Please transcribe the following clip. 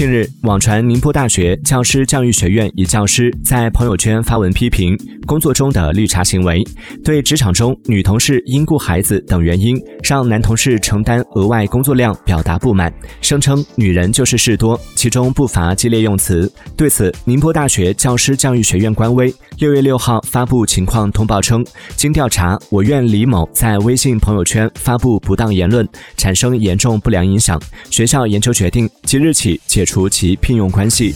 近日，网传宁波大学教师教育学院一教师在朋友圈发文批评工作中的绿茶行为，对职场中女同事因顾孩子等原因让男同事承担额外工作量表达不满，声称女人就是事多，其中不乏激烈用词。对此，宁波大学教师教育学院官微六月六号发布情况通报称，经调查，我院李某在微信朋友圈发布不当言论，产生严重不良影响，学校研究决定即日起解。除除其聘用关系。